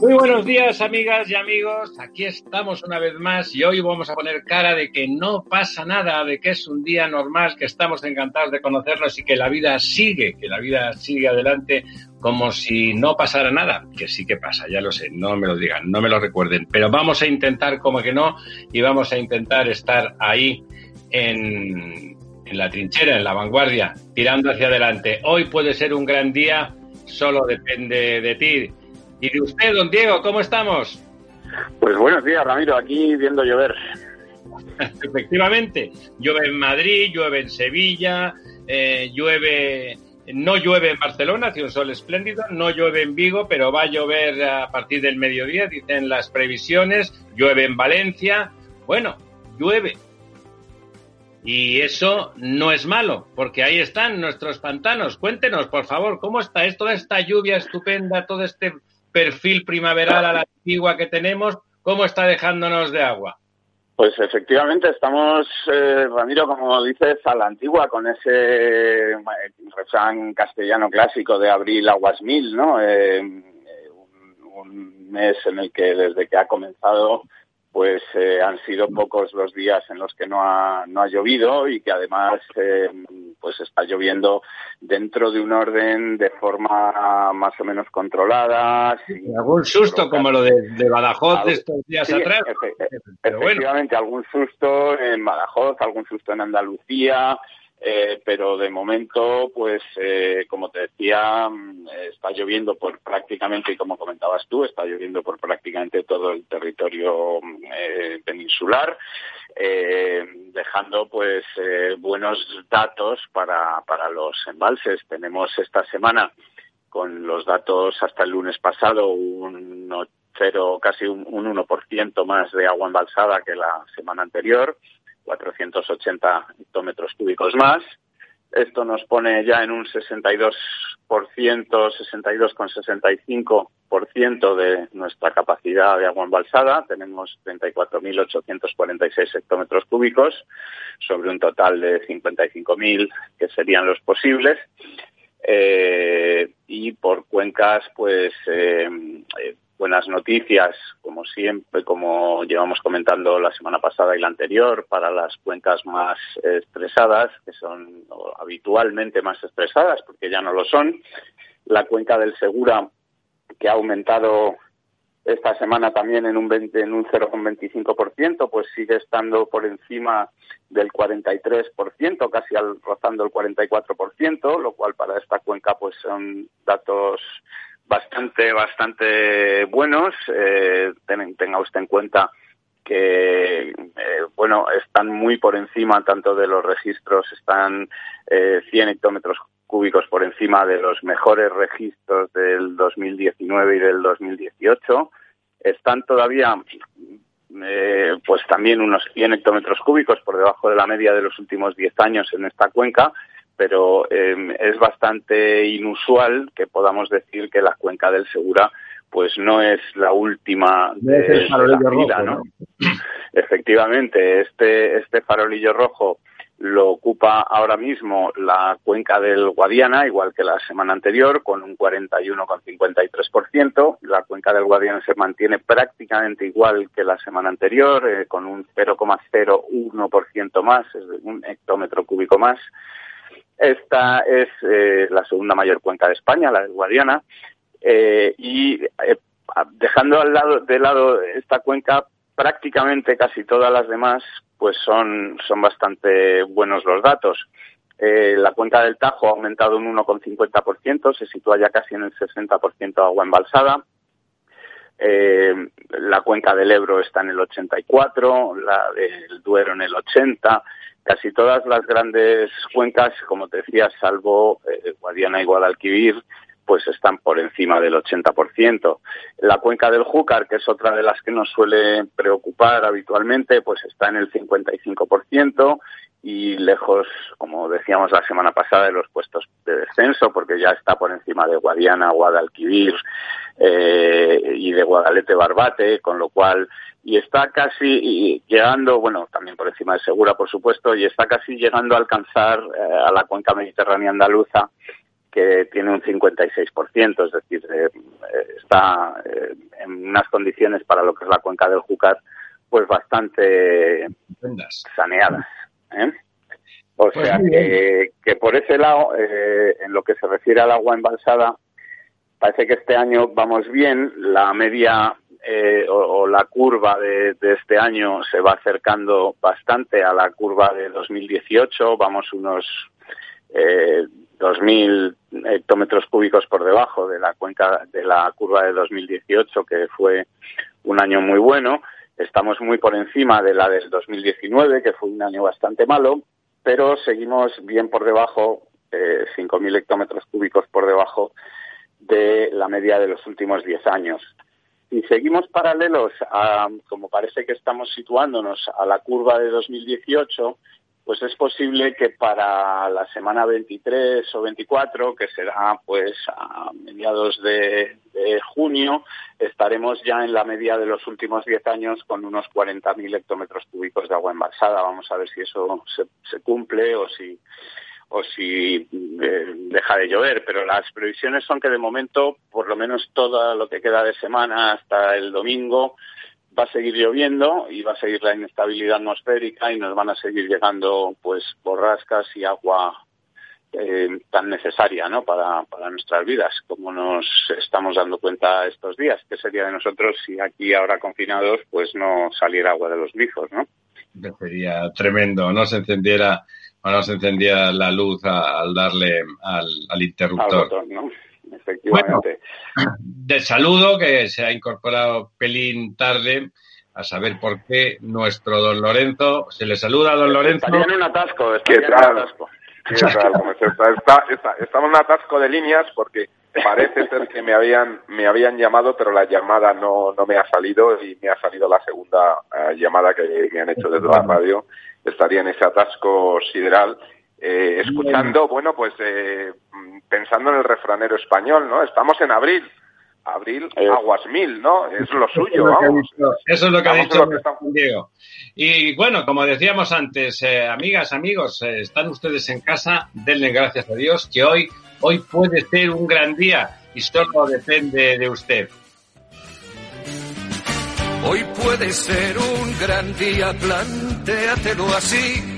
Muy buenos días, amigas y amigos. Aquí estamos una vez más y hoy vamos a poner cara de que no pasa nada, de que es un día normal, que estamos encantados de conocernos y que la vida sigue, que la vida sigue adelante como si no pasara nada, que sí que pasa, ya lo sé, no me lo digan, no me lo recuerden, pero vamos a intentar como que no y vamos a intentar estar ahí en, en la trinchera, en la vanguardia, tirando hacia adelante. Hoy puede ser un gran día, solo depende de ti. ¿Y de usted, don Diego, cómo estamos? Pues buenos días, Ramiro, aquí viendo llover. Efectivamente, llueve en Madrid, llueve en Sevilla, eh, llueve, no llueve en Barcelona, hace un sol espléndido, no llueve en Vigo, pero va a llover a partir del mediodía, dicen las previsiones, llueve en Valencia, bueno, llueve. Y eso no es malo, porque ahí están nuestros pantanos. Cuéntenos, por favor, ¿cómo está esto, toda esta lluvia estupenda, todo este perfil primaveral a la antigua que tenemos, ¿cómo está dejándonos de agua? Pues efectivamente estamos, eh, Ramiro, como dices, a la antigua, con ese eh, refrán castellano clásico de abril aguas mil, ¿no? Eh, un, un, mes en el que desde que ha comenzado pues eh, han sido pocos los días en los que no ha, no ha llovido y que además eh, pues está lloviendo dentro de un orden de forma más o menos controlada. algún susto como lo de, de Badajoz de estos días sí, atrás. Efe, efectivamente, bueno. algún susto en Badajoz, algún susto en Andalucía, eh, pero de momento, pues eh, como te decía, está lloviendo por prácticamente, y como comentabas tú, está lloviendo por prácticamente todo el territorio eh, peninsular, eh, dejando pues eh, buenos datos para, para los embalses. Tenemos esta semana, con los datos hasta el lunes pasado, un cero, casi un, un 1% más de agua embalsada que la semana anterior 480 hectómetros cúbicos más. Esto nos pone ya en un 62%, 62,65% de nuestra capacidad de agua embalsada. Tenemos 34.846 hectómetros cúbicos sobre un total de 55.000 que serían los posibles. Eh, y por cuencas, pues eh, buenas noticias, como siempre, como llevamos comentando la semana pasada y la anterior, para las cuencas más estresadas, que son habitualmente más estresadas, porque ya no lo son. La cuenca del Segura, que ha aumentado esta semana también en un 20, en un 0,25%, pues sigue estando por encima del 43%, casi al, rozando el 44%, lo cual para esta cuenca pues son datos bastante, bastante buenos. Eh, ten, tenga usted en cuenta que, eh, bueno, están muy por encima tanto de los registros, están eh, 100 hectómetros cúbicos por encima de los mejores registros del 2019 y del 2018. Están todavía eh, pues también unos 100 hectómetros cúbicos por debajo de la media de los últimos 10 años en esta cuenca, pero eh, es bastante inusual que podamos decir que la cuenca del Segura pues no es la última de, de la vida, ¿no? Efectivamente, este, este farolillo rojo lo ocupa ahora mismo la cuenca del Guadiana, igual que la semana anterior, con un 41,53%. La cuenca del Guadiana se mantiene prácticamente igual que la semana anterior, eh, con un 0,01% más, es un hectómetro cúbico más. Esta es eh, la segunda mayor cuenca de España, la del Guadiana, eh, y eh, dejando al lado de lado esta cuenca, prácticamente casi todas las demás, pues son, son bastante buenos los datos. La cuenca del Tajo ha aumentado un 1,50%, se sitúa ya casi en el 60% de agua embalsada. Eh, la cuenca del Ebro está en el 84, la del Duero en el 80, casi todas las grandes cuencas, como te decía, salvo eh, Guadiana y Guadalquivir, pues están por encima del 80%. La cuenca del Júcar, que es otra de las que nos suele preocupar habitualmente, pues está en el 55% y lejos, como decíamos la semana pasada, de los puestos de descenso, porque ya está por encima de Guadiana, Guadalquivir eh, y de Guadalete Barbate, con lo cual, y está casi llegando, bueno, también por encima de Segura, por supuesto, y está casi llegando a alcanzar eh, a la cuenca mediterránea andaluza, que tiene un 56%, es decir, eh, está en unas condiciones para lo que es la cuenca del Júcar, pues bastante saneadas. ¿eh? O pues sea que, que, por ese lado, eh, en lo que se refiere al agua embalsada, parece que este año vamos bien. La media eh, o, la curva de, este año se va acercando bastante a la curva de 2018. Vamos unos eh, 2.000 hectómetros cúbicos por debajo de la cuenca de la curva de 2018, que fue un año muy bueno. Estamos muy por encima de la del 2019, que fue un año bastante malo, pero seguimos bien por debajo, eh, 5.000 hectómetros cúbicos por debajo de la media de los últimos 10 años. Y seguimos paralelos a, como parece que estamos situándonos a la curva de 2018, pues es posible que para la semana 23 o 24, que será pues a mediados de, junio, estaremos ya en la media de los últimos 10 años con unos 40.000 hectómetros cúbicos de agua embalsada. Vamos a ver si eso se, cumple o si eh, deja de llover, pero las previsiones son que de momento, por lo menos todo lo que queda de semana hasta el domingo, va a seguir lloviendo y va a seguir la inestabilidad atmosférica y nos van a seguir llegando pues borrascas y agua eh, tan necesaria ¿no? para, para nuestras vidas, como nos estamos dando cuenta estos días. ¿Qué sería de nosotros si aquí ahora confinados pues no saliera agua de los grifos? ¿no? Sería tremendo, no se encendiera o no se encendiera la luz al darle al, al interruptor. ¿no? Efectivamente. de saludo, que se ha incorporado pelín tarde, a saber por qué nuestro don Lorenzo, se le saluda a don Lorenzo. Estaría en un atasco, estamos en un atasco. De líneas porque parece ser que me habían me habían llamado pero la llamada no, no me ha salido y me ha salido la segunda eh, llamada que me han hecho desde la radio. Estaría en ese atasco sideral eh, escuchando, bueno, pues eh, pensando en el refranero español, ¿no? Estamos en abril. Abril, eh, aguas mil, ¿no? Es lo suyo, vamos. eso es lo que ha dicho Diego. Y bueno, como decíamos antes, amigas, amigos, están ustedes en casa, denle gracias a Dios que hoy, hoy puede ser un gran día y solo depende de usted. Hoy puede ser un gran día, plantéatelo así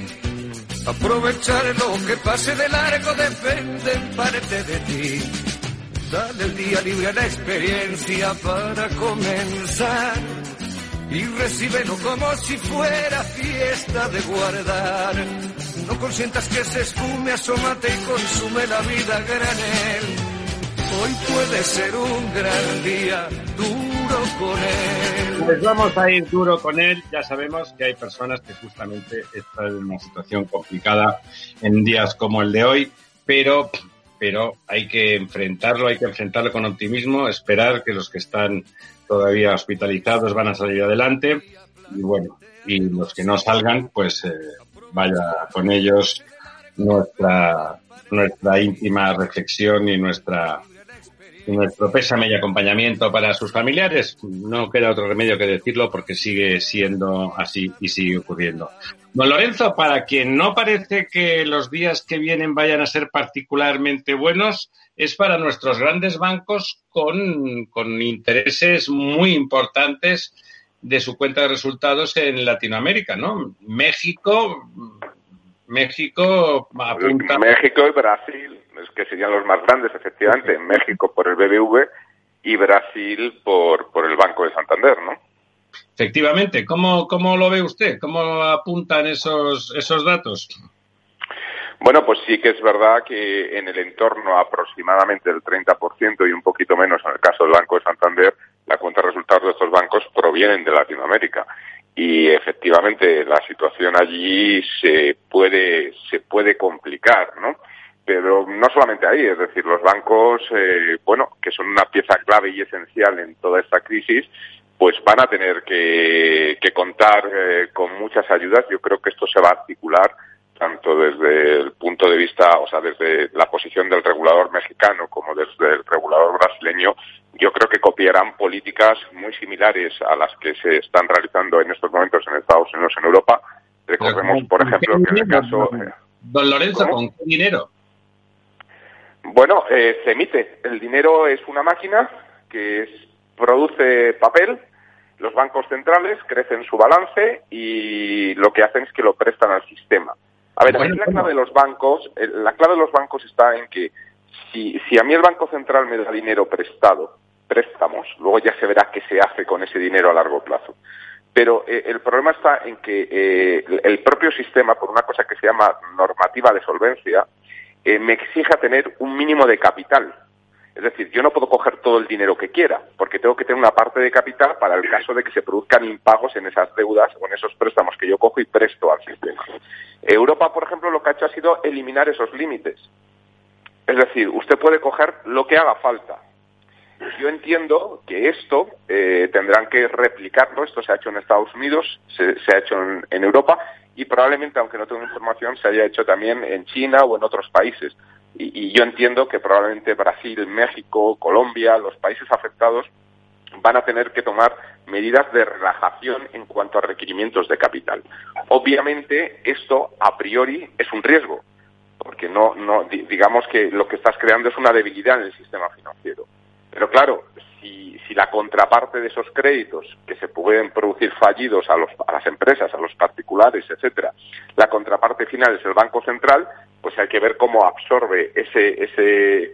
Aprovechar lo que pase de largo depende en parte de ti. Dale el día libre a la experiencia para comenzar y recíbelo como si fuera fiesta de guardar. No consientas que se espume, asómate y consume la vida granel. Hoy puede ser un gran día, duro con. Pues vamos a ir duro con él. Ya sabemos que hay personas que justamente están en una situación complicada en días como el de hoy, pero, pero hay que enfrentarlo, hay que enfrentarlo con optimismo, esperar que los que están todavía hospitalizados van a salir adelante y bueno, y los que no salgan, pues eh, vaya con ellos nuestra nuestra íntima reflexión y nuestra nuestro pésame y acompañamiento para sus familiares. No queda otro remedio que decirlo porque sigue siendo así y sigue ocurriendo. Don Lorenzo, para quien no parece que los días que vienen vayan a ser particularmente buenos, es para nuestros grandes bancos con, con intereses muy importantes de su cuenta de resultados en Latinoamérica, ¿no? México, México apunta. México y Brasil que serían los más grandes, efectivamente, México por el BBV y Brasil por, por el Banco de Santander, ¿no? Efectivamente. ¿Cómo, cómo lo ve usted? ¿Cómo apuntan esos, esos datos? Bueno, pues sí que es verdad que en el entorno aproximadamente del 30% y un poquito menos en el caso del Banco de Santander, la cuenta de resultados de estos bancos provienen de Latinoamérica. Y efectivamente la situación allí se puede, se puede complicar, ¿no? pero no solamente ahí, es decir, los bancos, eh, bueno, que son una pieza clave y esencial en toda esta crisis, pues van a tener que, contar eh, con muchas ayudas. Yo creo que esto se va a articular tanto desde el punto de vista, o sea, desde la posición del regulador mexicano como desde el regulador brasileño, yo creo que copiarán políticas muy similares a las que se están realizando en estos momentos en Estados Unidos, en Europa. Recordemos, por ejemplo, que en el caso... Don Lorenzo, ¿con qué dinero? Bueno, eh, se emite. El dinero es una máquina que produce papel. Los bancos centrales crecen su balance y lo que hacen es que lo prestan al sistema. A ver, la clave de los bancos, eh, la clave de los bancos está en que si, si a mí el Banco Central me da dinero prestado, préstamos, luego ya se verá qué se hace con ese dinero a largo plazo. Pero eh, el problema está en que el propio sistema, por una cosa que se llama normativa de solvencia, eh, me exija tener un mínimo de capital. Es decir, yo no puedo coger todo el dinero que quiera, porque tengo que tener una parte de capital para el caso de que se produzcan impagos en esas deudas o en esos préstamos que yo cojo y presto al sistema. Europa, por ejemplo, lo que ha hecho ha sido eliminar esos límites. Es decir, usted puede coger lo que haga falta. Yo entiendo que esto eh, tendrán que replicarlo. Esto se ha hecho en Estados Unidos, se, ha hecho en Europa y probablemente, aunque no tengo información, se haya hecho también en China o en otros países. Y, yo entiendo que probablemente Brasil, México, Colombia, los países afectados van a tener que tomar medidas de relajación en cuanto a requerimientos de capital. Obviamente, esto a priori es un riesgo, porque no, no, digamos que lo que estás creando es una debilidad en el sistema financiero. Pero claro, si, si la contraparte de esos créditos que se pueden producir fallidos a, los, a las empresas, a los particulares, etcétera, la contraparte final es el Banco Central, pues hay que ver cómo absorbe ese, ese,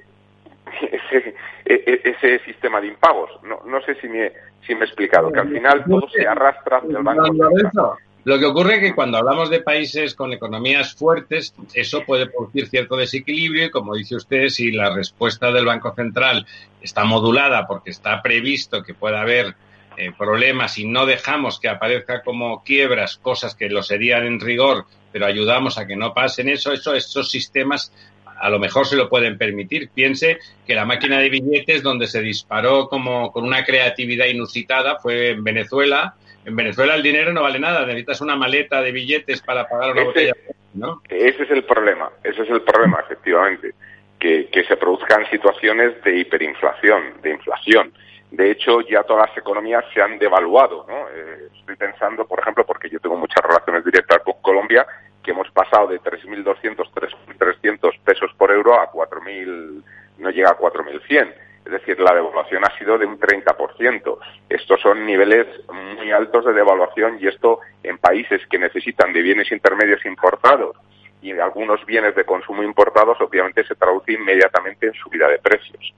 ese, e, e, ese sistema de impagos. No, no sé si me, si me he explicado, que al final todo se arrastra hacia el Banco Central. Lo que ocurre es que cuando hablamos de países con economías fuertes, eso puede producir cierto desequilibrio y, como dice usted, si la respuesta del Banco Central está modulada porque está previsto que pueda haber eh, problemas y no dejamos que aparezca como quiebras cosas que lo serían en rigor, pero ayudamos a que no pasen eso, eso esos sistemas a lo mejor se lo pueden permitir. Piense que la máquina de billetes donde se disparó como con una creatividad inusitada fue en Venezuela en Venezuela el dinero no vale nada, necesitas una maleta de billetes para pagar una botella, ¿no? Ese es el problema, ese es el problema, efectivamente, que, que se produzcan situaciones de hiperinflación, de inflación. De hecho, ya todas las economías se han devaluado, ¿no? Eh, estoy pensando, por ejemplo, porque yo tengo muchas relaciones directas con Colombia, que hemos pasado de 3.200, 3.300 pesos por euro a 4.000, no llega a 4.100 es decir, la devaluación ha sido de un 30%. Estos son niveles muy altos de devaluación y esto en países que necesitan de bienes intermedios importados y algunos bienes de consumo importados, obviamente se traduce inmediatamente en subida de precios.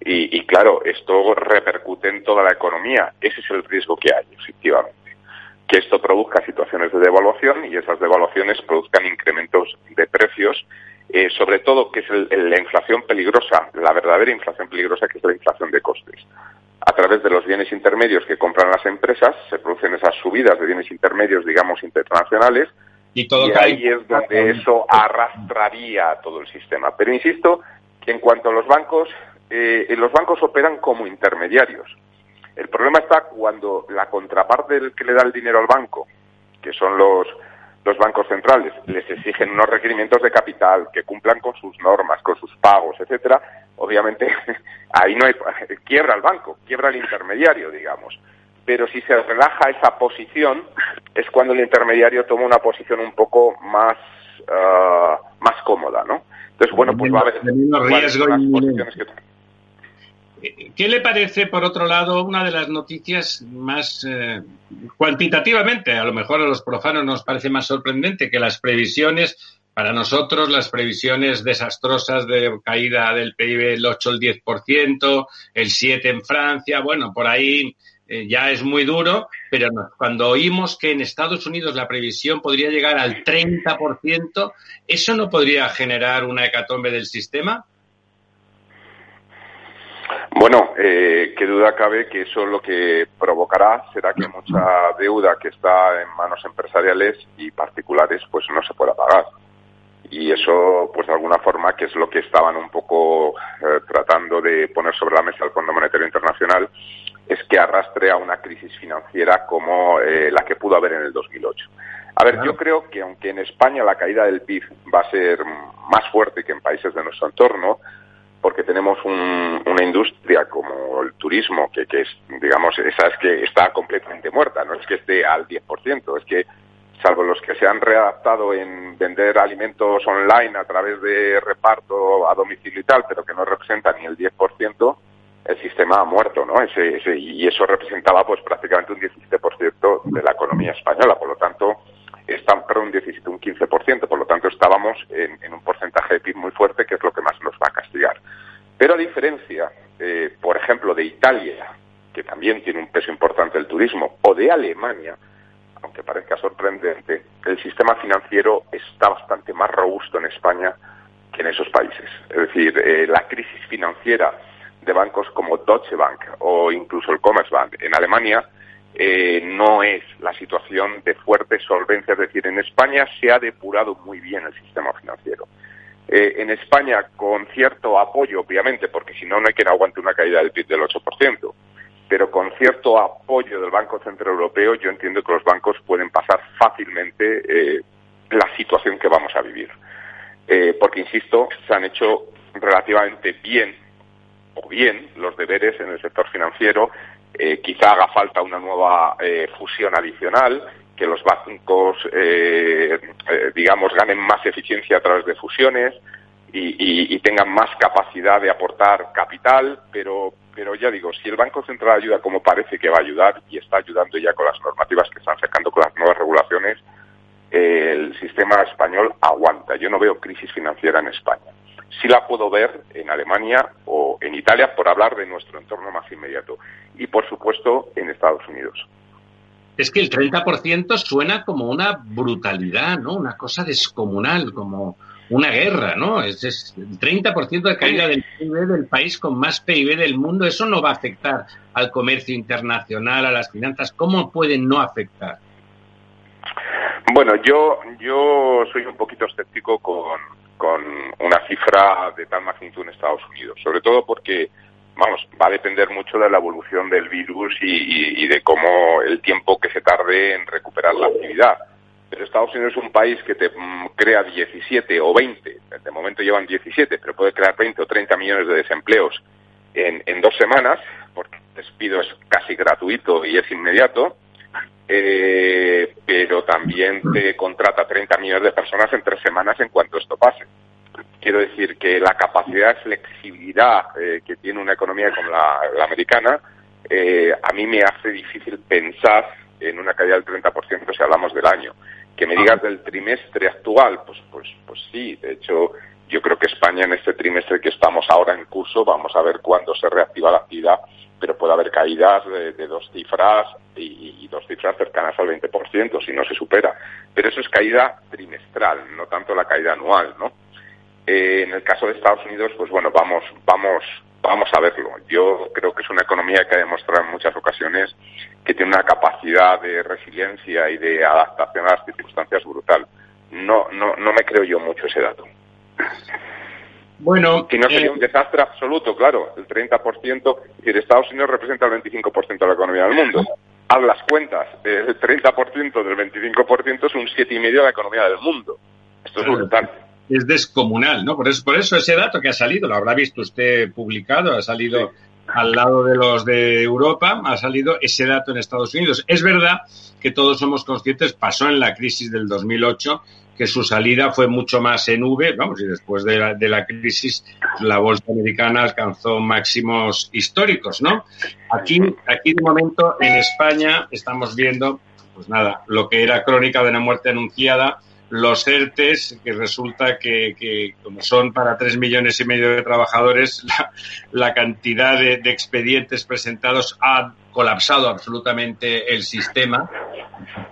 Y, y, claro, esto repercute en toda la economía. Ese es el riesgo que hay, efectivamente. Que esto produzca situaciones de devaluación y esas devaluaciones produzcan incrementos de precios eh, sobre todo que es la inflación peligrosa, la verdadera inflación peligrosa que es la inflación de costes. A través de los bienes intermedios que compran las empresas se producen esas subidas de bienes intermedios, digamos, internacionales, y, ahí es donde eso arrastraría todo el sistema. Pero insisto que en cuanto a los bancos, eh, los bancos operan como intermediarios. El problema está cuando la contraparte del que le da el dinero al banco, que son los, los bancos centrales les exigen unos requerimientos de capital que cumplan con sus normas, con sus pagos, etcétera, obviamente ahí no hay quiebra el banco, quiebra el intermediario, digamos. Pero si se relaja esa posición es cuando el intermediario toma una posición un poco más ah, más cómoda, ¿no? Entonces, bueno, pues va a haber riesgo posiciones que ¿Qué le parece, por otro lado, una de las noticias más eh, cuantitativamente, a lo mejor a los profanos nos parece más sorprendente que las previsiones, para nosotros las previsiones desastrosas de caída del PIB el 8 o el 10%, el 7 en Francia, bueno, por ahí eh, ya es muy duro, pero cuando oímos que en Estados Unidos la previsión podría llegar al 30%, ¿eso no podría generar una hecatombe del sistema? Bueno, eh, qué duda cabe que eso lo que provocará será que mucha deuda que está en manos empresariales y particulares pues no se pueda pagar. y eso, pues de alguna forma, que es lo que estaban un poco eh, tratando de poner sobre la mesa el Fondo Monetario Internacional, es que arrastre a una crisis financiera como eh, la que pudo haber en el 2008. A ver, yo creo que aunque en España la caída del PIB va a ser más fuerte que en países de nuestro entorno, porque tenemos una industria como el turismo, que, que es, digamos, esa es que está completamente muerta, no es que esté al 10%, es que salvo los que se han readaptado en vender alimentos online a través de reparto a domicilio y tal, pero que no representan ni el 10%, el sistema ha muerto, ¿no? Ese, y eso representaba pues prácticamente un 17% de la economía española, por lo tanto, está, perdón, un 17, un 15%, por lo tanto estábamos en, un porcentaje de PIB muy fuerte, que es lo que más nos va a castigar. Pero a diferencia, eh, por ejemplo, de Italia, que también tiene un peso importante el turismo, o de Alemania, aunque parezca sorprendente, el sistema financiero está bastante más robusto en España que en esos países. Es decir, eh, la crisis financiera de bancos como Deutsche Bank o incluso el Commerzbank en Alemania eh, no es la situación de fuerte solvencia. Es decir, en España se ha depurado muy bien el sistema financiero. Eh, en España, con cierto apoyo, obviamente, porque si no, no hay quien aguante una caída del PIB del 8%, pero con cierto apoyo del Banco Central Europeo, yo entiendo que los bancos pueden pasar fácilmente eh, la situación que vamos a vivir. Eh, porque, insisto, se han hecho relativamente bien o bien los deberes en el sector financiero. Eh, quizá haga falta una nueva fusión adicional, que los bancos, digamos, ganen más eficiencia a través de fusiones y, y tengan más capacidad de aportar capital, pero pero ya digo, si el Banco Central ayuda como parece que va a ayudar y está ayudando ya con las normativas que están sacando con las nuevas regulaciones, el sistema español aguanta. Yo no veo crisis financiera en España. Sí la puedo ver en Alemania o en Italia, por hablar de nuestro entorno más inmediato. Y, por supuesto, en Estados Unidos. Es que el 30% suena como una brutalidad, ¿no? Una cosa descomunal, como una guerra, ¿no? Es, el 30% de caída del PIB del país con más PIB del mundo. Eso no va a afectar al comercio internacional, a las finanzas. ¿Cómo puede no afectar? Bueno, yo, yo soy un poquito escéptico con, con una cifra de tal magnitud en Estados Unidos, sobre todo porque, vamos, va a depender mucho de la evolución del virus y, de cómo el tiempo que se tarde en recuperar la actividad. Pero Estados Unidos es un país que te mm, crea 17 o 20, de momento llevan 17, pero puede crear 20 o 30 millones de desempleos en dos semanas, porque el despido es casi gratuito y es inmediato, eh, pero también te contrata 30 millones de personas en tres semanas en cuanto esto pase. Quiero decir que la capacidad de flexibilidad eh, que tiene una economía como la, americana, eh, a mí me hace difícil pensar en una caída del 30% si hablamos del año. Que me digas del trimestre actual, pues, pues, pues sí, de hecho, yo creo que España en este trimestre que estamos ahora en curso, vamos a ver cuándo se reactiva la actividad, pero puede haber caídas de, dos cifras y, dos cifras cercanas al 20% si no se supera. Pero eso es caída trimestral, no tanto la caída anual, ¿no? Eh, en el caso de Estados Unidos, pues bueno, vamos, vamos, vamos a verlo. Yo creo que es una economía que ha demostrado en muchas ocasiones que tiene una capacidad de resiliencia y de adaptación a las circunstancias brutal. No, no, no me creo yo mucho ese dato. Bueno, que no sería eh, un desastre absoluto, claro. El 30%, es decir, Estados Unidos representa el 25% de la economía del mundo. Haz las cuentas, el 30% del 25% es un 7,5% de la economía del mundo. Esto es brutal es descomunal, ¿no? Por eso, por eso ese dato que ha salido, lo habrá visto usted publicado, ha salido al lado de los de Europa, ha salido ese dato en Estados Unidos. Es verdad que todos somos conscientes, pasó en la crisis del 2008, que su salida fue mucho más en V, vamos, y después de la, de la crisis la bolsa americana alcanzó máximos históricos, ¿no? Aquí, aquí de momento en España estamos viendo, pues nada, lo que era crónica de una muerte anunciada, los ERTES, que resulta que, como son para tres millones y medio de trabajadores, la, cantidad de, expedientes presentados ha colapsado absolutamente el sistema,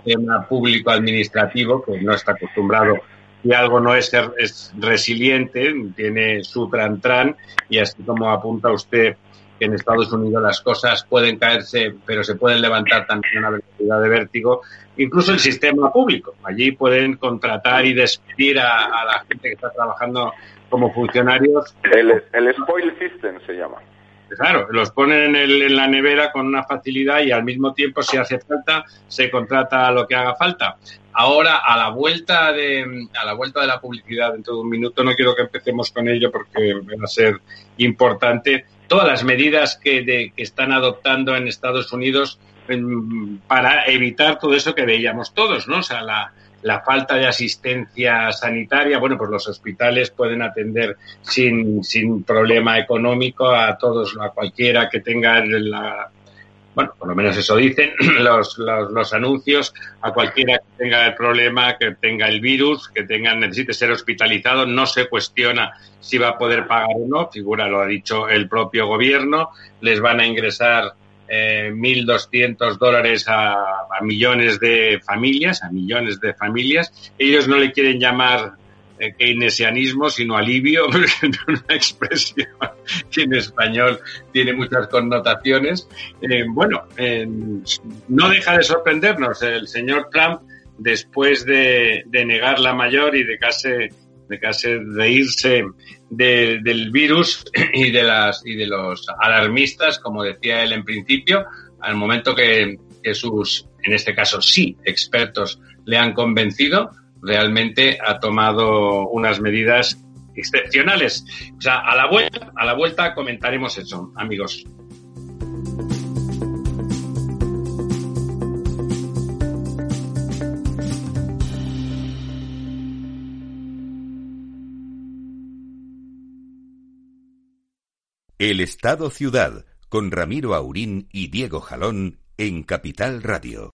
el sistema público administrativo, que no está acostumbrado y algo no es, es resiliente, tiene su tran-tran, y así como apunta usted que en Estados Unidos las cosas pueden caerse, pero se pueden levantar también a una velocidad de vértigo. Incluso el sistema público. Allí pueden contratar y despedir a, la gente que está trabajando como funcionarios. El, el spoil system se llama. Claro, los ponen en, la nevera con una facilidad y al mismo tiempo, si hace falta, se contrata lo que haga falta. Ahora, a la vuelta de, a la vuelta de la publicidad dentro de un minuto, no quiero que empecemos con ello porque va a ser importante. Todas las medidas que, que están adoptando en Estados Unidos para evitar todo eso que veíamos todos, ¿no? O sea, la, la falta de asistencia sanitaria, bueno, pues los hospitales pueden atender sin, sin problema económico a todos, a cualquiera que tenga la, bueno, por lo menos eso dicen los, los, anuncios, a cualquiera que tenga el problema, que tenga el virus, que tenga, necesite ser hospitalizado, no se cuestiona si va a poder pagar o no, figura, lo ha dicho el propio gobierno, les van a ingresar eh, 1.200 dólares a, millones de familias, a millones de familias. Ellos no le quieren llamar keynesianismo, sino alivio, una expresión que en español tiene muchas connotaciones. Eh, bueno, no deja de sorprendernos el señor Trump después de, de negar la mayor y de casi de casi de irse del virus y de las y de los alarmistas, como decía él en principio, al momento que, que sus, en este caso sí, expertos le han convencido, realmente ha tomado unas medidas excepcionales. O sea, a la vuelta, a la vuelta comentaremos eso, amigos. El Estado Ciudad, con Ramiro Aurín y Diego Jalón en Capital Radio.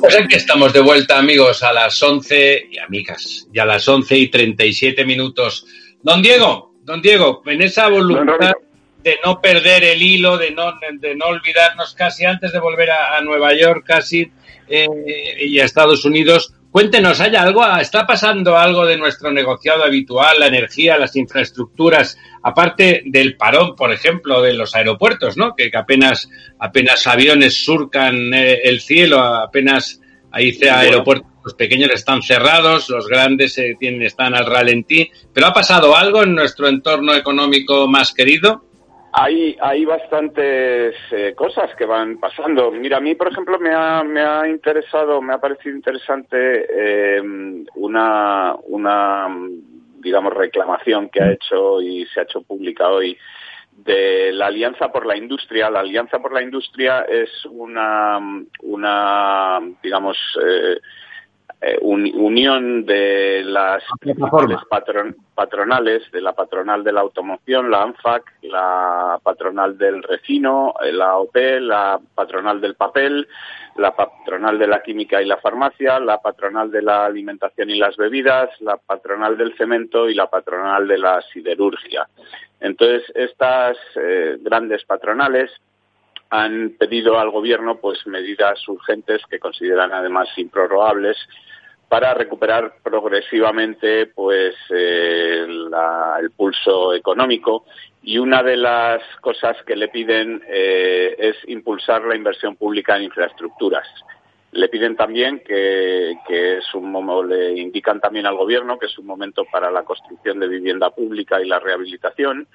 Pues aquí estamos de vuelta, amigos, a las 11 y amigas, y a las 11 y 37 minutos. Don Diego, don Diego, en esa voluntad de no perder el hilo, de no, de no olvidarnos casi antes de volver a, Nueva York, casi, eh, y a Estados Unidos, Cuéntenos, ¿hay algo? ¿Está pasando algo de nuestro negociado habitual, la energía, las infraestructuras, aparte del parón, por ejemplo, de los aeropuertos, ¿no? Que, apenas, apenas aviones surcan eh, el cielo, apenas ahí aeropuertos los pequeños están cerrados, los grandes eh, tienen, están al ralentí. ¿Pero ha pasado algo en nuestro entorno económico más querido? Hay, hay bastantes eh, cosas que van pasando. Mira, a mí, por ejemplo, me ha, me ha interesado, me ha parecido interesante eh, una, una, digamos, reclamación que ha hecho y se ha hecho pública hoy de la Alianza por la Industria. La Alianza por la Industria es una, una digamos, eh, eh, unión de las patronales, de la patronal de la automoción, la ANFAC, la patronal del refino, eh, la OP, la patronal del papel, la patronal de la química y la farmacia, la patronal de la alimentación y las bebidas, la patronal del cemento y la patronal de la siderurgia. Entonces, estas eh, grandes patronales han pedido al gobierno pues medidas urgentes que consideran además improrrogables para recuperar progresivamente pues eh, el pulso económico y una de las cosas que le piden eh, es impulsar la inversión pública en infraestructuras. Le piden también que, que es un le indican también al gobierno que es un momento para la construcción de vivienda pública y la rehabilitación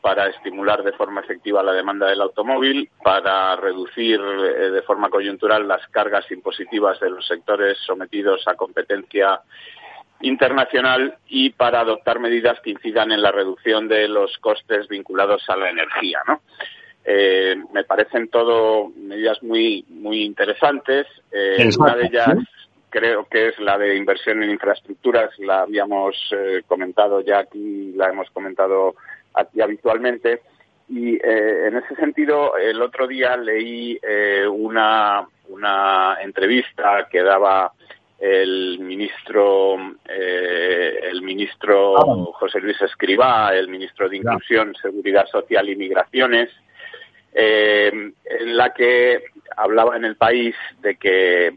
para estimular de forma efectiva la demanda del automóvil, para reducir eh, de forma coyuntural las cargas impositivas de los sectores sometidos a competencia internacional y para adoptar medidas que incidan en la reducción de los costes vinculados a la energía. ¿no? Eh, me parecen todo medidas muy muy interesantes. Eh, una de ellas creo que es la de inversión en infraestructuras. La habíamos comentado ya aquí, la hemos comentado aquí habitualmente. Y eh, en ese sentido, el otro día leí eh, una, una entrevista que daba el ministro eh, el ministro ah. José Luis Escribá, el ministro de Inclusión, Seguridad Social y Migraciones, en la que hablaba en el país de que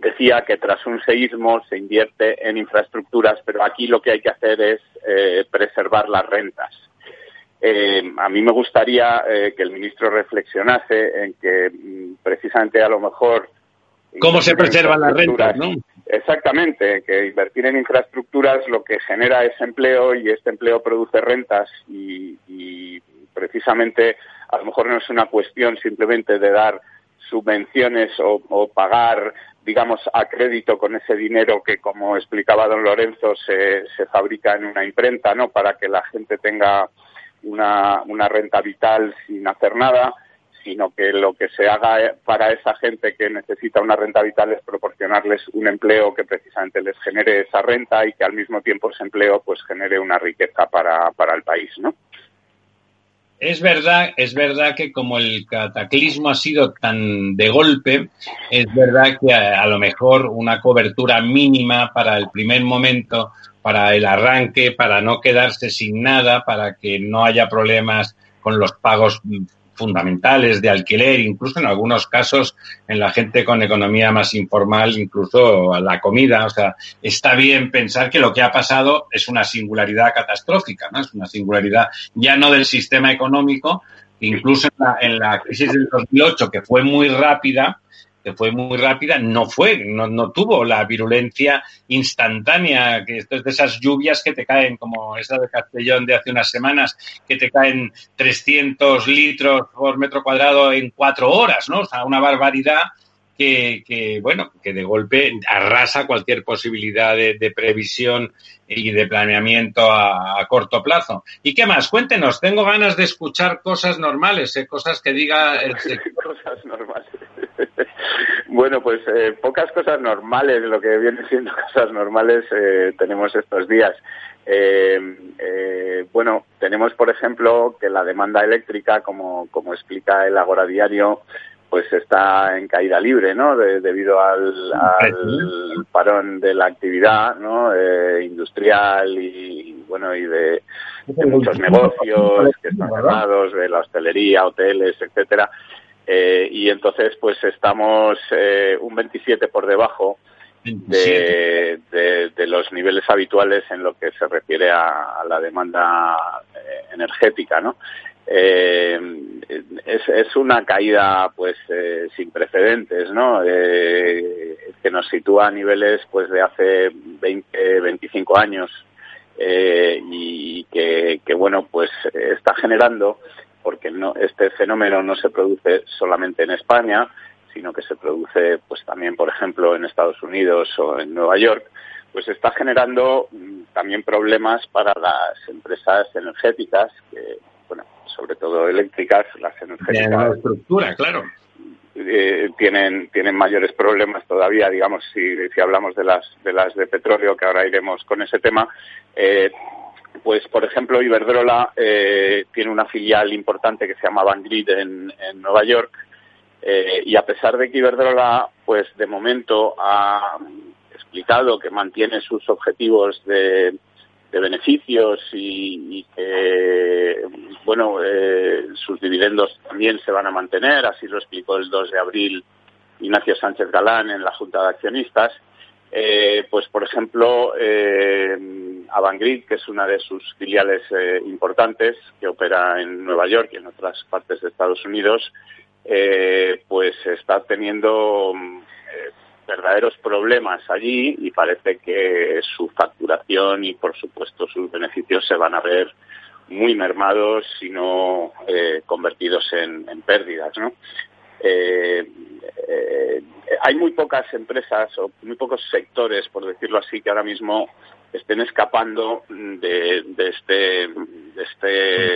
decía que tras un seísmo se invierte en infraestructuras, pero aquí lo que hay que hacer es eh, preservar las rentas. Eh, a mí me gustaría eh, que el ministro reflexionase en que mm, precisamente a lo mejor ¿Cómo se preservan las rentas? ¿no? Exactamente, que invertir en infraestructuras lo que genera es empleo y este empleo produce rentas y, y precisamente a lo mejor no es una cuestión simplemente de dar subvenciones o, pagar, digamos, a crédito con ese dinero que, como explicaba don Lorenzo, se, se fabrica en una imprenta, ¿no? Para que la gente tenga una, una renta vital sin hacer nada, sino que lo que se haga para esa gente que necesita una renta vital es proporcionarles un empleo que precisamente les genere esa renta y que al mismo tiempo ese empleo pues genere una riqueza para, para el país, ¿no? Es verdad, es verdad que como el cataclismo ha sido tan de golpe, es verdad que a, a, lo mejor una cobertura mínima para el primer momento, para el arranque, para no quedarse sin nada, para que no haya problemas con los pagos fundamentales de alquiler, incluso en algunos casos en la gente con economía más informal, incluso la comida. O sea, está bien pensar que lo que ha pasado es una singularidad catastrófica, ¿no? Es una singularidad ya no del sistema económico, incluso en la, en la crisis del 2008, que fue muy rápida, que fue muy rápida, no fue, no, no tuvo la virulencia instantánea, que esto es de esas lluvias que te caen, como esa de Castellón de hace unas semanas, que te caen 300 litros por metro cuadrado en cuatro horas, ¿no? O sea, una barbaridad que, que, bueno, que de golpe arrasa cualquier posibilidad de, de previsión y de planeamiento a, a, corto plazo. ¿Y qué más? Cuéntenos, tengo ganas de escuchar cosas normales, ¿eh? cosas que diga el sector. cosas normales. Bueno, pues eh, pocas cosas normales, lo que viene siendo cosas normales eh, tenemos estos días. Eh, eh, bueno, tenemos, por ejemplo, que la demanda eléctrica, como, como explica el Agora Diario, pues está en caída libre, ¿no? De, debido al, al, parón de la actividad, ¿no? Eh, industrial y, bueno, y de, de, muchos negocios que están cerrados, de la hostelería, hoteles, etcétera. Eh, y entonces, pues estamos eh, un 27 por debajo de, de, de, los niveles habituales en lo que se refiere a, a la demanda eh, energética, ¿no? Eh, es, es, una caída pues eh, sin precedentes, ¿no? Eh, que nos sitúa a niveles pues de hace 20, 25 años eh, y que, que, bueno pues está generando porque no, este fenómeno no se produce solamente en España, sino que se produce pues también por ejemplo en Estados Unidos o en Nueva York pues está generando mm, también problemas para las empresas energéticas que bueno sobre todo eléctricas, las energéticas. La estructura, claro. Eh, tienen tienen mayores problemas todavía, digamos, si, si hablamos de las de las de petróleo, que ahora iremos con ese tema. Eh, pues, por ejemplo, Iberdrola eh, tiene una filial importante que se llama Vanguard en, Nueva York eh, y a pesar de que Iberdrola, pues, de momento ha explicado que mantiene sus objetivos de beneficios y, y que, bueno, eh, sus dividendos también se van a mantener, así lo explicó el 2 de abril Ignacio Sánchez Galán en la Junta de Accionistas. Eh, pues, por ejemplo, eh, Avangrid, que es una de sus filiales eh, importantes, que opera en Nueva York y en otras partes de Estados Unidos, eh, pues está teniendo eh, verdaderos problemas allí y parece que su facturación y, por supuesto, sus beneficios se van a ver muy mermados y no eh, convertidos en, pérdidas, ¿no? Eh, eh, hay muy pocas empresas o muy pocos sectores, por decirlo así, que ahora mismo estén escapando de, este, de, este,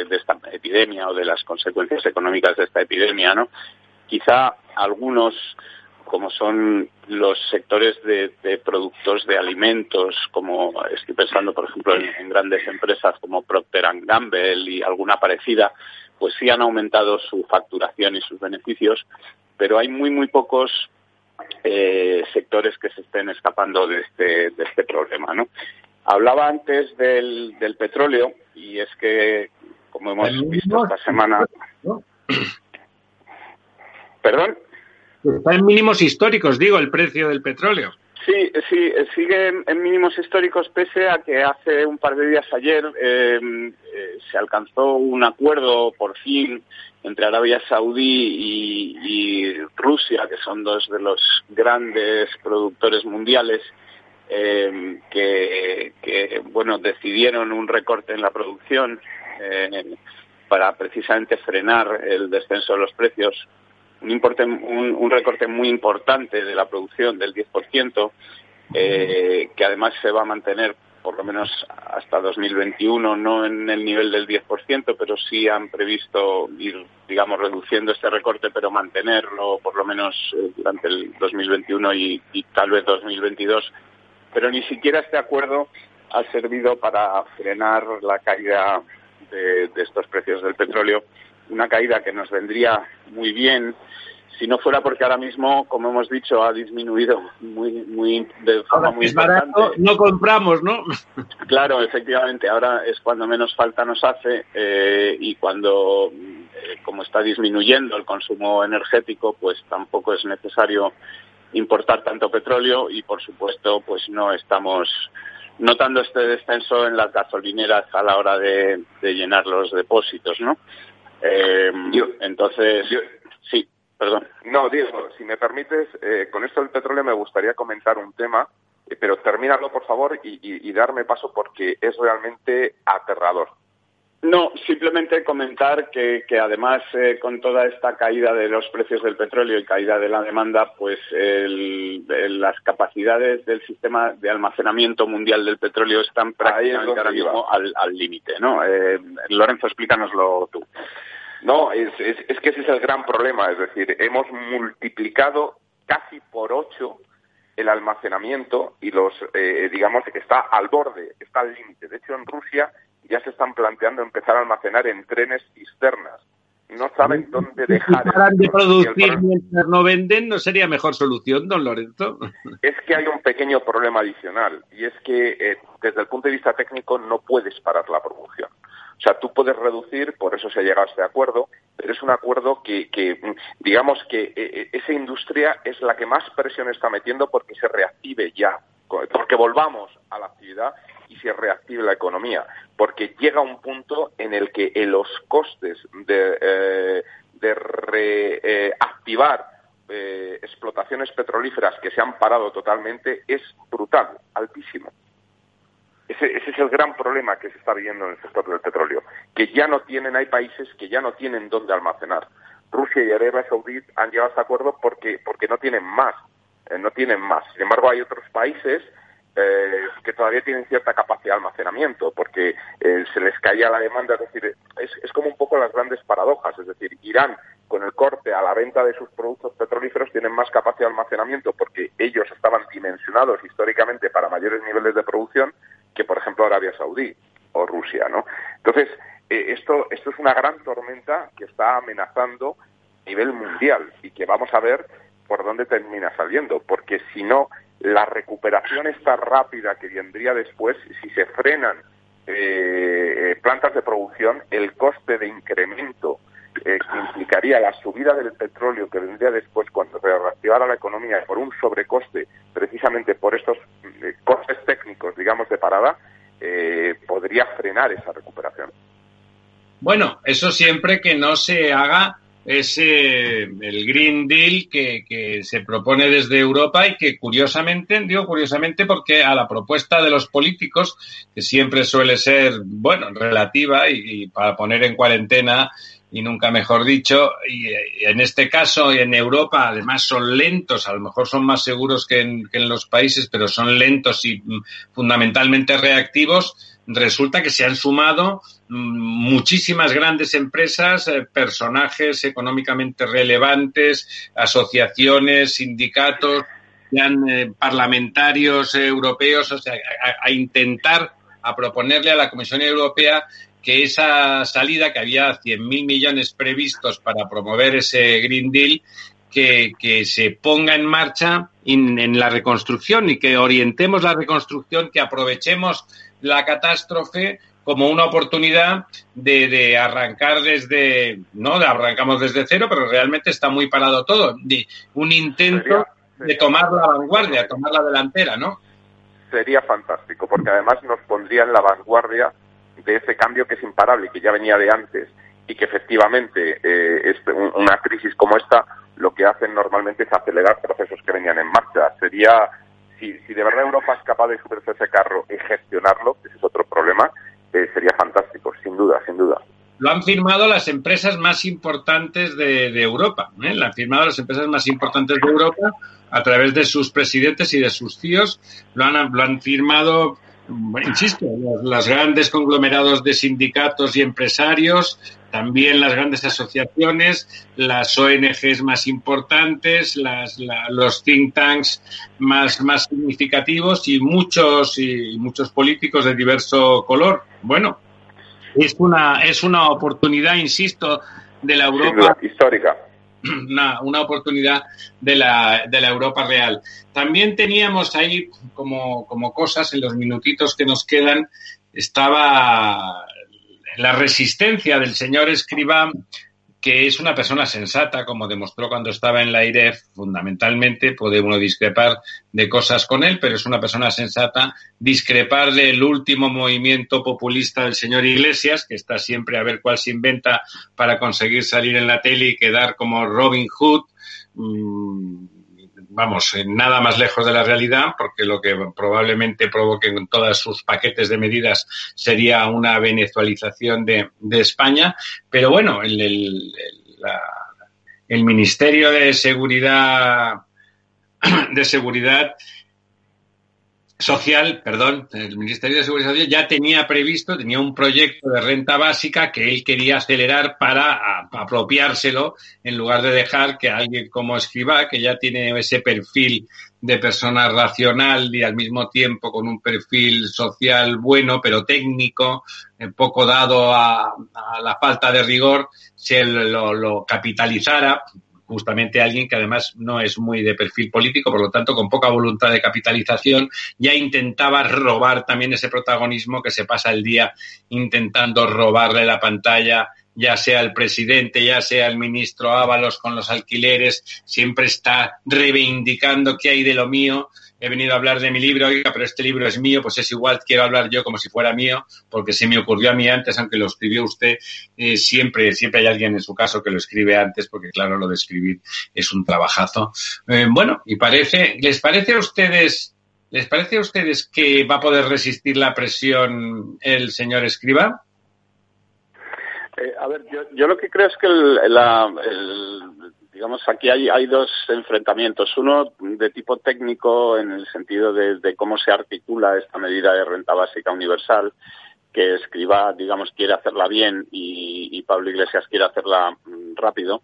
de esta epidemia o de las consecuencias económicas de esta epidemia, ¿no? Quizá algunos como son los sectores de, de, productos de alimentos, como estoy pensando, por ejemplo, en, en, grandes empresas como Procter Gamble y alguna parecida, pues sí han aumentado su facturación y sus beneficios, pero hay muy, muy pocos eh, sectores que se estén escapando de este, de este problema, ¿no? Hablaba antes del, del petróleo y es que, como hemos visto esta semana... ¿Perdón? Está en mínimos históricos, digo, el precio del petróleo. Sí, sí, sigue en mínimos históricos pese a que hace un par de días ayer em, eh, se alcanzó un acuerdo por fin entre Arabia Saudí y, Rusia, que son dos de los grandes productores mundiales, em, que, bueno decidieron un recorte en la producción eh, para precisamente frenar el descenso de los precios un, importe, un, recorte muy importante de la producción del 10%, eh, que además se va a mantener por lo menos hasta 2021, no en el nivel del 10%, pero sí han previsto ir, digamos, reduciendo este recorte, pero mantenerlo por lo menos eh, durante el 2021 y, y tal vez 2022. Pero ni siquiera este acuerdo ha servido para frenar la caída de, de estos precios del petróleo una caída que nos vendría muy bien si no fuera porque ahora mismo, como hemos dicho, ha disminuido muy, muy de forma muy importante. no compramos, ¿no? Claro, efectivamente. Ahora es cuando menos falta nos hace eh, y cuando, eh, como está disminuyendo el consumo energético, pues tampoco es necesario importar tanto petróleo y, por supuesto, pues no estamos notando este descenso en las gasolineras a la hora de, de llenar los depósitos, ¿no? Eh, entonces, sí, perdón. No, Diego, si me permites, eh, con esto del petróleo me gustaría comentar un tema, eh, pero termínalo, por favor, y, darme paso porque es realmente aterrador. No, simplemente comentar que, además con toda esta caída de los precios del petróleo y caída de la demanda, pues las capacidades del sistema de almacenamiento mundial del petróleo están prácticamente ahora mismo al límite, ¿no? Lorenzo, explícanoslo tú. No, es, es, que ese es el gran problema. Es decir, hemos multiplicado casi por ocho el almacenamiento y los, eh, digamos, que está al borde, está al límite. De hecho, en Rusia ya se están planteando empezar a almacenar en trenes cisternas. No saben dónde dejar. Si de producir mientras no venden, ¿no sería mejor solución, don Lorenzo? Es que hay un pequeño problema adicional y es que eh, desde el punto de vista técnico no puedes parar la producción. O sea, tú puedes reducir, por eso se ha llegado a este acuerdo, pero es un acuerdo que, digamos que eh, eh, esa industria es la que más presión está metiendo porque se reactive ya, porque volvamos a la actividad y se reactive la economía, porque llega un punto en el que en los costes eh, de reactivar explotaciones petrolíferas que se han parado totalmente es brutal, altísimo. Ese, es el gran problema que se está viendo en el sector del petróleo, que ya no tienen, hay países que ya no tienen dónde almacenar. Rusia y Arabia Saudí han llegado a este acuerdo porque, porque no tienen más, eh, no tienen más. Sin embargo, hay otros países eh, que todavía tienen cierta capacidad de almacenamiento, porque eh, se les caía la demanda, es decir, es, es como un poco las grandes paradojas, es decir, Irán con el corte a la venta de sus productos petrolíferos tienen más capacidad de almacenamiento porque ellos estaban dimensionados históricamente para mayores niveles de producción que, por ejemplo, Arabia Saudí o Rusia, ¿no? Entonces, eh, esto, esto es una gran tormenta que está amenazando a nivel mundial y que vamos a ver por dónde termina saliendo, porque si no, la recuperación está rápida que vendría después, si se frenan eh, plantas de producción, el coste de incremento eh, que implicaría la subida del petróleo que vendría después cuando se reactivara la economía por un sobrecoste, precisamente por estos eh, costes técnicos, digamos, de parada, eh, podría frenar esa recuperación. Bueno, eso siempre que no se haga ese el Green Deal que, que, se propone desde Europa y que curiosamente, digo curiosamente porque a la propuesta de los políticos, que siempre suele ser, bueno, relativa y para poner en cuarentena y nunca mejor dicho. Y, en este caso, en Europa, además son lentos, a lo mejor son más seguros que en, los países, pero son lentos y mm, fundamentalmente reactivos. Resulta que se han sumado mm, muchísimas grandes empresas, eh, personajes económicamente relevantes, asociaciones, sindicatos, eh, parlamentarios europeos, o sea, a intentar a proponerle a la Comisión Europea que esa salida, que había 100.000 millones previstos para promover ese Green Deal, que, que se ponga en marcha en la reconstrucción y que orientemos la reconstrucción, que aprovechemos la catástrofe como una oportunidad de, arrancar desde, no arrancamos desde cero, pero realmente está muy parado todo, de un intento de tomar la vanguardia, tomar la delantera, ¿no? Sería fantástico, porque además nos pondría en la vanguardia de ese cambio que es imparable que ya venía de antes y que efectivamente eh, una crisis como esta lo que hacen normalmente es acelerar procesos que venían en marcha. Sería, si, si de verdad Europa es capaz de subirse ese carro y gestionarlo, ese es otro problema, eh, sería fantástico, sin duda, sin duda. Lo han firmado las empresas más importantes de, Europa. ¿eh? Lo han firmado las empresas más importantes de Europa a través de sus presidentes y de sus tíos. Lo han, lo han firmado insisto, los, grandes conglomerados de sindicatos y empresarios, también las grandes asociaciones, las ONGs más importantes, las, los think tanks más, más significativos y muchos, y muchos políticos de diverso color. Bueno, es una, es una oportunidad, insisto, de la Europa histórica. Una, una, oportunidad de la, de la Europa real. También teníamos ahí como, como cosas en los minutitos que nos quedan, estaba la resistencia del señor Escribá, que es una persona sensata, como demostró cuando estaba en la IREF, fundamentalmente puede uno discrepar de cosas con él, pero es una persona sensata, discrepar del último movimiento populista del señor Iglesias, que está siempre a ver cuál se inventa para conseguir salir en la tele y quedar como Robin Hood. Mm, vamos, nada más lejos de la realidad, porque lo que probablemente provoque en todos sus paquetes de medidas sería una venezualización de, España. Pero bueno, el, el, el Ministerio de Seguridad de Seguridad Social, perdón, el Ministerio de Seguridad Social ya tenía previsto, tenía un proyecto de renta básica que él quería acelerar para apropiárselo en lugar de dejar que alguien como Escribá, que ya tiene ese perfil de persona racional y al mismo tiempo con un perfil social bueno, pero técnico, eh, poco dado a, la falta de rigor, se lo capitalizara justamente alguien que además no es muy de perfil político, por lo tanto, con poca voluntad de capitalización, ya intentaba robar también ese protagonismo que se pasa el día intentando robarle la pantalla ya sea el presidente, ya sea el ministro Ábalos con los alquileres, siempre está reivindicando qué hay de lo mío he venido a hablar de mi libro, oiga, pero este libro es mío, pues es igual, quiero hablar yo como si fuera mío, porque se me ocurrió a mí antes, aunque lo escribió usted, eh, siempre, siempre hay alguien en su caso que lo escribe antes, porque claro, lo de escribir es un trabajazo. Eh, bueno, y parece, ¿les parece a ustedes, les parece a ustedes que va a poder resistir la presión el señor escriba? Eh, a ver, yo, lo que creo es que el, la, digamos, aquí hay, hay dos enfrentamientos. Uno de tipo técnico en el sentido de, cómo se articula esta medida de renta básica universal, que Escriba, digamos, quiere hacerla bien y, Pablo Iglesias quiere hacerla mm, rápido.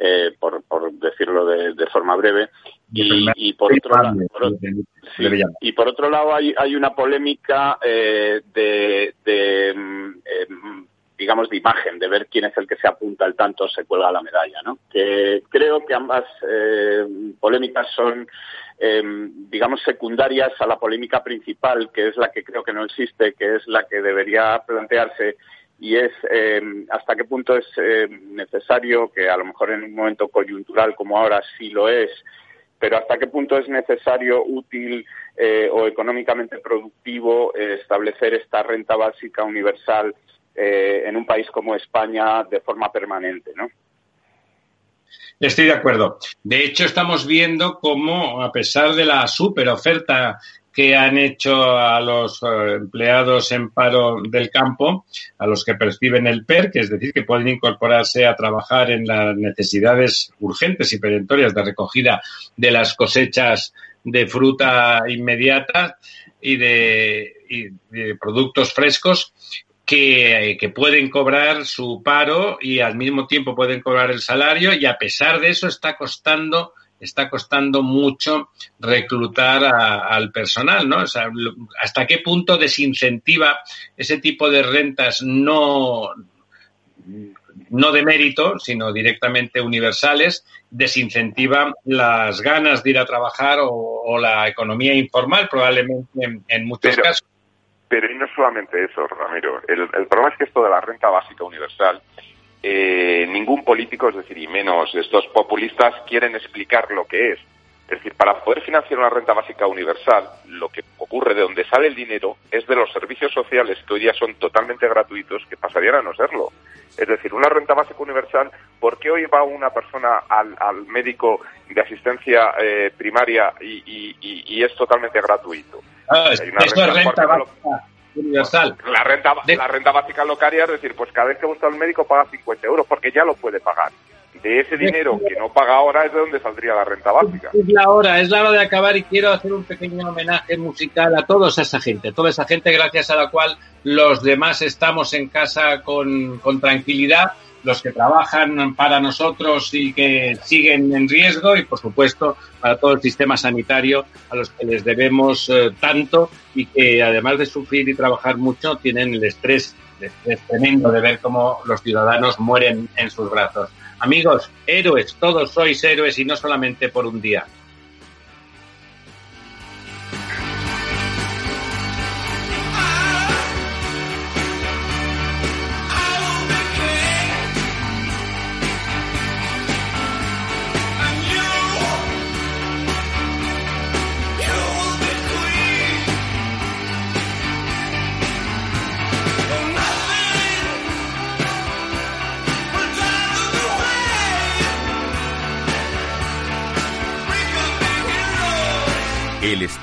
Eh, por, por, decirlo de, forma breve. Y, por otro lado, y por otro lado hay, hay una polémica eh, de, de mm, eh, digamos, de imagen, de ver quién es el que se apunta al tanto se cuelga la medalla, ¿no? Que creo que ambas eh, polémicas son, eh, digamos, secundarias a la polémica principal, que es la que creo que no existe, que es la que debería plantearse y es eh, hasta qué punto es necesario, que a lo mejor en un momento coyuntural como ahora sí lo es, pero hasta qué punto es necesario, útil o económicamente productivo establecer esta renta básica universal eh, en un país como España de forma permanente, ¿no? Estoy de acuerdo. De hecho, estamos viendo cómo, a pesar de la super oferta que han hecho a los eh, empleados en paro del campo, a los que perciben el PER, que es decir, que pueden incorporarse a trabajar en las necesidades urgentes y perentorias de recogida de las cosechas de fruta inmediata y de, y de productos frescos, que, pueden cobrar su paro y al mismo tiempo pueden cobrar el salario y a pesar de eso está costando está costando mucho reclutar al personal, ¿no? O sea, hasta qué punto desincentiva ese tipo de rentas no no de mérito, sino directamente universales, desincentiva las ganas de ir a trabajar o, la economía informal, probablemente en, muchos casos Pero y no solamente eso, Ramiro. El, problema es que esto de la renta básica universal, eh, ningún político, es decir, y menos estos populistas, quieren explicar lo que es. Es decir, para poder financiar una renta básica universal, lo que ocurre de donde sale el dinero es de los servicios sociales que hoy día son totalmente gratuitos, que pasarían a no serlo. Es decir, una renta básica universal, ¿por qué hoy va una persona al, al médico de asistencia eh, primaria y, es totalmente gratuito? Es, renta, renta básica universal. La renta, la renta básica locaria es decir, pues cada vez que busca al médico paga 50 euros porque ya lo puede pagar de ese dinero que no paga ahora es de donde saldría la renta básica. Es la hora, es la hora de acabar y quiero hacer un pequeño homenaje musical a toda esa gente, toda esa gente gracias a la cual los demás estamos en casa con, con tranquilidad, los que trabajan para nosotros y que siguen en riesgo y por supuesto para todo el sistema sanitario a los que les debemos eh, tanto y que además de sufrir y trabajar mucho tienen el estrés, el estrés tremendo de ver cómo los ciudadanos mueren en sus brazos. Amigos, héroes, todos sois héroes y no solamente por un día.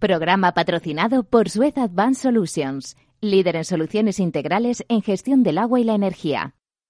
Programa patrocinado por Suez Advanced Solutions, líder en soluciones integrales en gestión del agua y la energía.